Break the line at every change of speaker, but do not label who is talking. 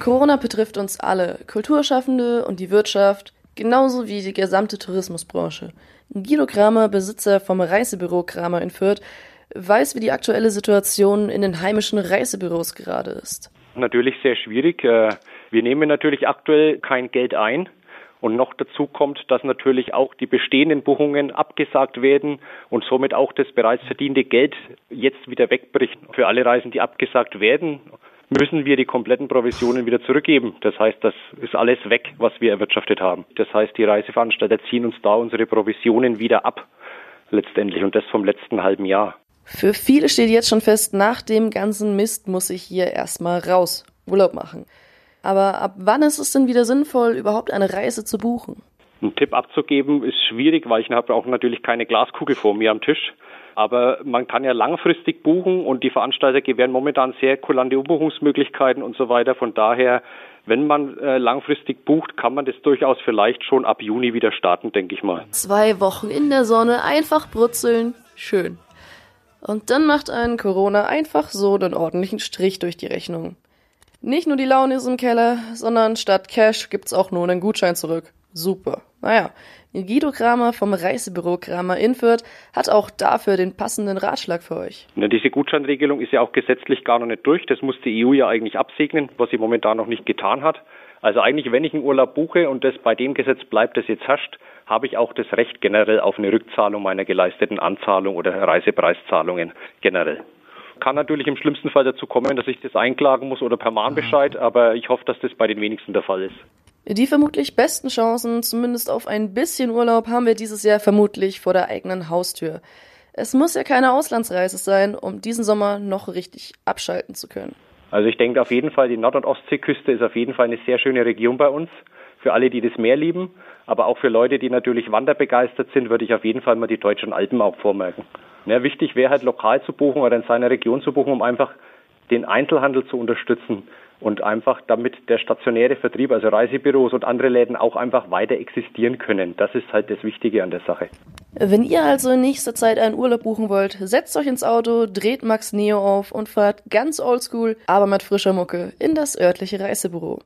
Corona betrifft uns alle, Kulturschaffende und die Wirtschaft, genauso wie die gesamte Tourismusbranche. Guido Kramer, Besitzer vom Reisebüro Kramer in Fürth, weiß, wie die aktuelle Situation in den heimischen Reisebüros gerade ist.
Natürlich sehr schwierig. Äh, wir nehmen natürlich aktuell kein Geld ein. Und noch dazu kommt, dass natürlich auch die bestehenden Buchungen abgesagt werden und somit auch das bereits verdiente Geld jetzt wieder wegbricht. Für alle Reisen, die abgesagt werden, müssen wir die kompletten Provisionen wieder zurückgeben. Das heißt, das ist alles weg, was wir erwirtschaftet haben. Das heißt, die Reiseveranstalter ziehen uns da unsere Provisionen wieder ab, letztendlich, und das vom letzten halben Jahr.
Für viele steht jetzt schon fest, nach dem ganzen Mist muss ich hier erstmal raus, Urlaub machen. Aber ab wann ist es denn wieder sinnvoll, überhaupt eine Reise zu buchen?
Einen Tipp abzugeben ist schwierig, weil ich habe auch natürlich keine Glaskugel vor mir am Tisch. Aber man kann ja langfristig buchen und die Veranstalter gewähren momentan sehr kulante Umbuchungsmöglichkeiten und so weiter. Von daher, wenn man äh, langfristig bucht, kann man das durchaus vielleicht schon ab Juni wieder starten, denke ich mal.
Zwei Wochen in der Sonne, einfach brutzeln, schön. Und dann macht ein Corona einfach so einen ordentlichen Strich durch die Rechnung. Nicht nur die Laune ist im Keller, sondern statt Cash gibt's auch nur einen Gutschein zurück. Super. Naja, Guido Kramer vom Reisebüro Kramer Infurt hat auch dafür den passenden Ratschlag für euch.
Ja, diese Gutscheinregelung ist ja auch gesetzlich gar noch nicht durch. Das muss die EU ja eigentlich absegnen, was sie momentan noch nicht getan hat. Also eigentlich, wenn ich einen Urlaub buche und das bei dem Gesetz bleibt, das jetzt herrscht, habe ich auch das Recht generell auf eine Rückzahlung meiner geleisteten Anzahlung oder Reisepreiszahlungen generell. Kann natürlich im schlimmsten Fall dazu kommen, dass ich das einklagen muss oder per Mahnbescheid, aber ich hoffe, dass das bei den wenigsten der Fall ist.
Die vermutlich besten Chancen, zumindest auf ein bisschen Urlaub, haben wir dieses Jahr vermutlich vor der eigenen Haustür. Es muss ja keine Auslandsreise sein, um diesen Sommer noch richtig abschalten zu können.
Also ich denke auf jeden Fall, die Nord- und Ostseeküste ist auf jeden Fall eine sehr schöne Region bei uns. Für alle, die das Meer lieben, aber auch für Leute, die natürlich wanderbegeistert sind, würde ich auf jeden Fall mal die deutschen Alpen auch vormerken. Ja, wichtig wäre halt lokal zu buchen oder in seiner Region zu buchen, um einfach den Einzelhandel zu unterstützen und einfach damit der stationäre Vertrieb, also Reisebüros und andere Läden auch einfach weiter existieren können. Das ist halt das Wichtige an der Sache.
Wenn ihr also in nächster Zeit einen Urlaub buchen wollt, setzt euch ins Auto, dreht Max Neo auf und fahrt ganz oldschool, aber mit frischer Mucke in das örtliche Reisebüro.